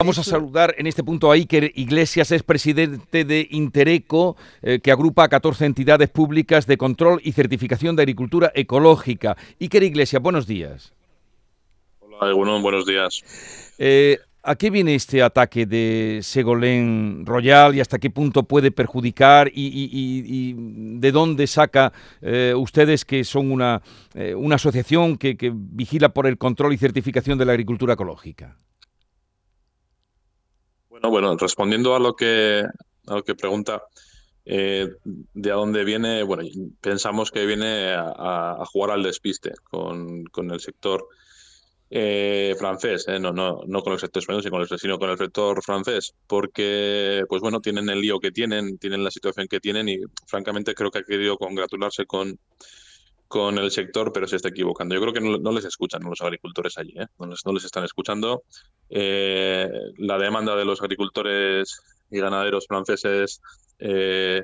Vamos a saludar en este punto a Iker Iglesias, es presidente de Intereco, eh, que agrupa a 14 entidades públicas de control y certificación de agricultura ecológica. Iker Iglesias, buenos días. Hola, bueno, buenos días. Eh, ¿A qué viene este ataque de Segolén Royal y hasta qué punto puede perjudicar y, de dónde saca eh, ustedes que son una, una asociación que vigila por el control y certificación de la agricultura ecológica? Bueno, bueno, respondiendo a lo que, a lo que pregunta, eh, de a dónde viene, bueno, pensamos que viene a, jugar al despiste con, con el sector eh, francés, eh, no, no, no con el sector español, sino con el, sector francés, porque, pues bueno, tienen el lío que tienen, tienen la situación que tienen y francamente creo que ha querido congratularse con, con el sector, pero se está equivocando. Yo creo que no, les escuchan los agricultores allí, ¿eh? no, les, están escuchando. Eh, la demanda de los agricultores y ganaderos franceses eh,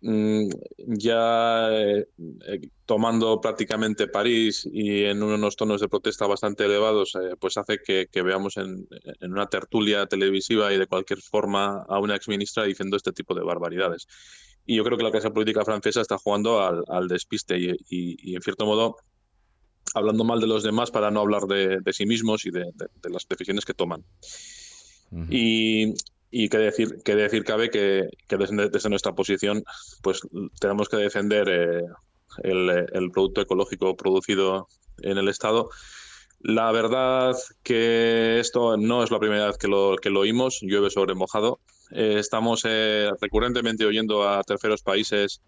mm, ya tomando prácticamente París y en unos tonos de protesta bastante elevados, pues hace que, veamos en, en, una tertulia televisiva y de cualquier forma a una exministra diciendo este tipo de barbaridades. Y yo creo que la clase política francesa está jugando al, despiste y, en cierto modo, hablando mal de los demás para no hablar de, sí mismos y de, las decisiones que toman. Y, y que decir, que decir cabe que, desde, nuestra posición pues tenemos que defender eh, el, producto ecológico producido en el Estado. La verdad que esto no es la primera vez que lo, que lo oímos, llueve sobre mojado. Eh, estamos eh, recurrentemente oyendo a terceros países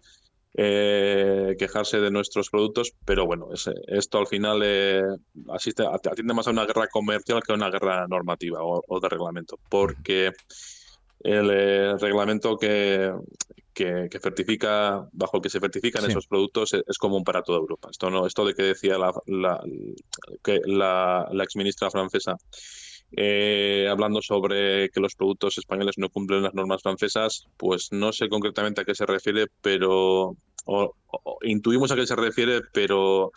eh, quejarse de nuestros productos, pero bueno, esto al final asiste, atiende más a una guerra comercial que a una guerra normativa o, de reglamento, porque el reglamento que, que, certifica, bajo el que se certifican esos productos es, común para toda Europa. Esto no, esto de que decía la, la, que la, la exministra francesa eh, hablando sobre que los productos españoles no cumplen las normas francesas, pues no sé concretamente a qué se refiere, pero intuimos a qué se refiere, pero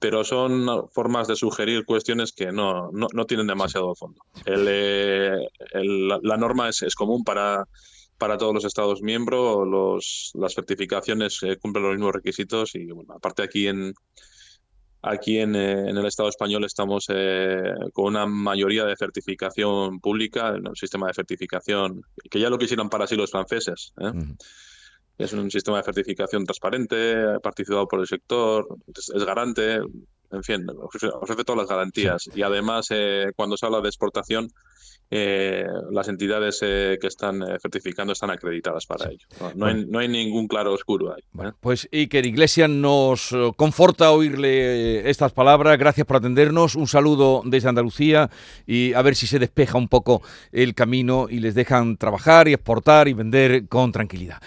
pero son formas de sugerir cuestiones que no, no, tienen demasiado fondo. Eh, la, norma es, es común para, para todos los Estados miembros, los, las certificaciones eh, cumplen los mismos requisitos y bueno, aparte aquí en, Aquí en, eh, en, el Estado español estamos eh, con una mayoría de certificación pública, un sistema de certificación que ya lo quisieran para sí los franceses. ¿eh? Es un sistema de certificación transparente, participado por el sector, es, garante, en fin, ofrece, todas las garantías. Y además, cuando se habla de exportación, eh, las entidades eh, que están eh, certificando están acreditadas para ello. No, hay, ningún claro oscuro ahí. pues Iker Iglesias nos conforta oírle estas palabras. Gracias por atendernos. Un saludo desde Andalucía y a ver si se despeja un poco el camino y les dejan trabajar y exportar y vender con tranquilidad.